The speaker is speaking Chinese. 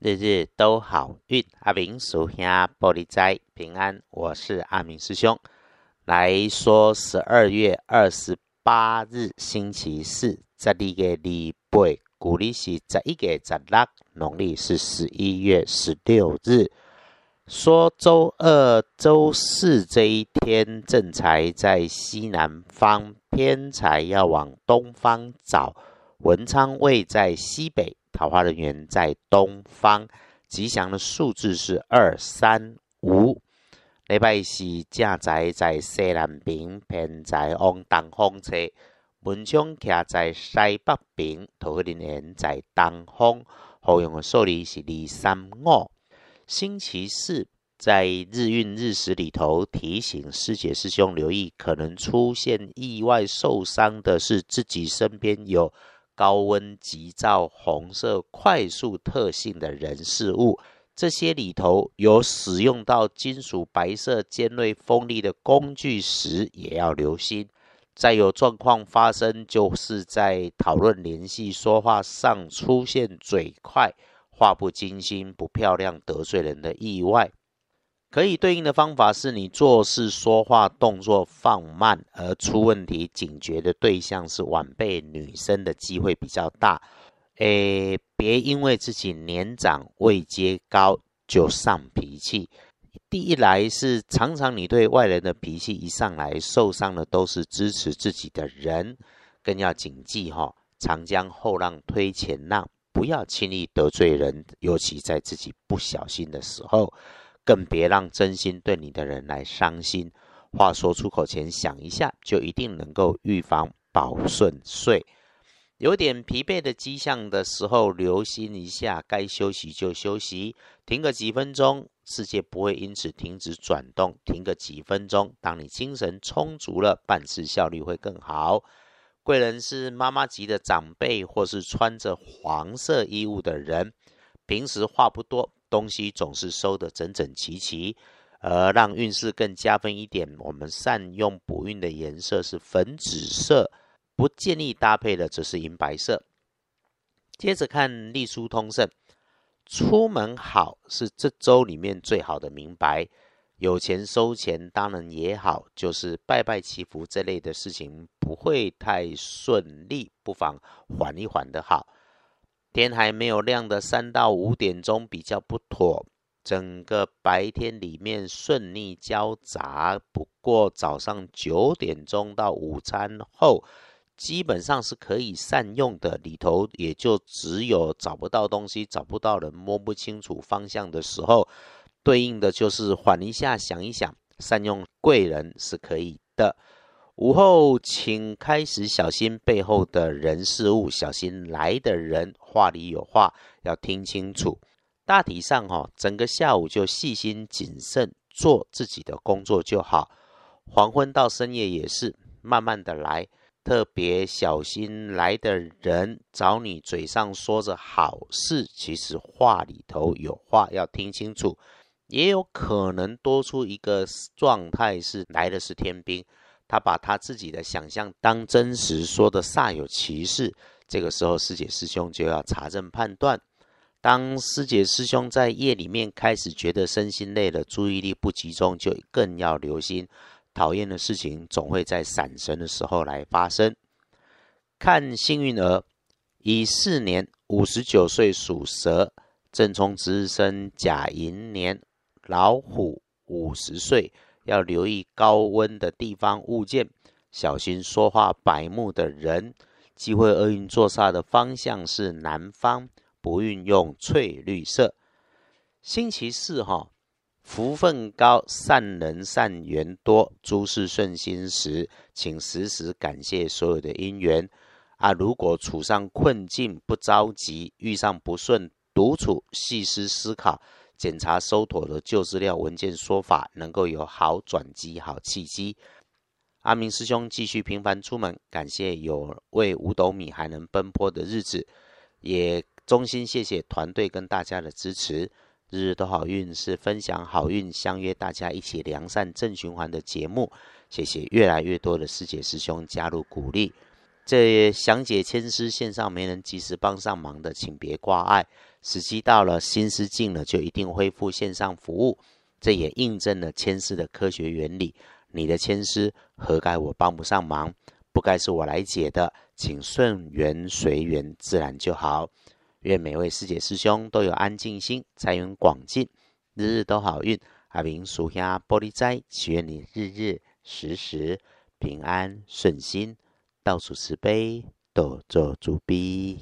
日日都好运。阿明属下玻璃斋平安，我是阿明师兄。来说十二月二十八日星期四，这里个礼拜，古历是十一月十六，农历是十一月十六日。说周二、周四这一天，正财在西南方，偏财要往东方找。文昌位在西北。桃花人员在东方，吉祥的数字是二三五。礼拜四正宅在西南边，偏在往东方车。文昌徛在西北边，桃花人员在东方。好用的数字是二三五。星期四在日运日时里头，提醒师姐师兄留意，可能出现意外受伤的是自己身边有。高温急躁、红色快速特性的人事物，这些里头有使用到金属白色尖锐锋利的工具时，也要留心。再有状况发生，就是在讨论联系、说话上出现嘴快、话不精心、不漂亮、得罪人的意外。可以对应的方法是你做事说话动作放慢，而出问题警觉的对象是晚辈女生的机会比较大。诶，别因为自己年长位阶高就上脾气。第一来是常常你对外人的脾气一上来，受伤的都是支持自己的人，更要谨记哈，长江后浪推前浪，不要轻易得罪人，尤其在自己不小心的时候。更别让真心对你的人来伤心。话说出口前想一下，就一定能够预防保顺遂。有点疲惫的迹象的时候，留心一下，该休息就休息，停个几分钟，世界不会因此停止转动。停个几分钟，当你精神充足了，办事效率会更好。贵人是妈妈级的长辈，或是穿着黄色衣物的人，平时话不多。东西总是收得整整齐齐，而让运势更加分一点，我们善用补运的颜色是粉紫色，不建议搭配的则是银白色。接着看隶书通胜，出门好是这周里面最好的明白，有钱收钱当然也好，就是拜拜祈福这类的事情不会太顺利，不妨缓一缓的好。天还没有亮的三到五点钟比较不妥，整个白天里面顺利交杂。不过早上九点钟到午餐后，基本上是可以善用的。里头也就只有找不到东西、找不到人、摸不清楚方向的时候，对应的就是缓一下、想一想，善用贵人是可以的。午后，请开始小心背后的人事物，小心来的人话里有话，要听清楚。大体上，哈，整个下午就细心谨慎做自己的工作就好。黄昏到深夜也是慢慢的来，特别小心来的人找你嘴上说着好事，其实话里头有话要听清楚。也有可能多出一个状态是来的是天兵。他把他自己的想象当真实，说的煞有其事。这个时候，师姐师兄就要查证判断。当师姐师兄在夜里面开始觉得身心累了，注意力不集中，就更要留心。讨厌的事情总会在闪神的时候来发生。看幸运儿，乙巳年五十九岁属蛇，正冲值日生甲寅年老虎五十岁。要留意高温的地方物件，小心说话白目的人。机会厄运坐煞的方向是南方，不运用翠绿色。星期四哈，福分高，善人善缘多，诸事顺心时，请时时感谢所有的因缘啊。如果处上困境，不着急；遇上不顺，独处细思思考。检查收妥的旧资料文件说法，能够有好转机、好契机。阿明师兄继续频繁出门，感谢有为五斗米还能奔波的日子，也衷心谢谢团队跟大家的支持。日日都好运是分享好运，相约大家一起良善正循环的节目。谢谢越来越多的师姐师兄加入鼓励。这详解签诗线上没能及时帮上忙的，请别挂碍。时机到了，心思静了，就一定恢复线上服务。这也印证了签诗的科学原理。你的签诗何该我帮不上忙？不该是我来解的，请顺缘随缘，自然就好。愿每位师姐师兄都有安静心，财源广进，日日都好运。阿明属下玻璃斋，祈愿你日日时时平安顺心，倒数十杯倒做主逼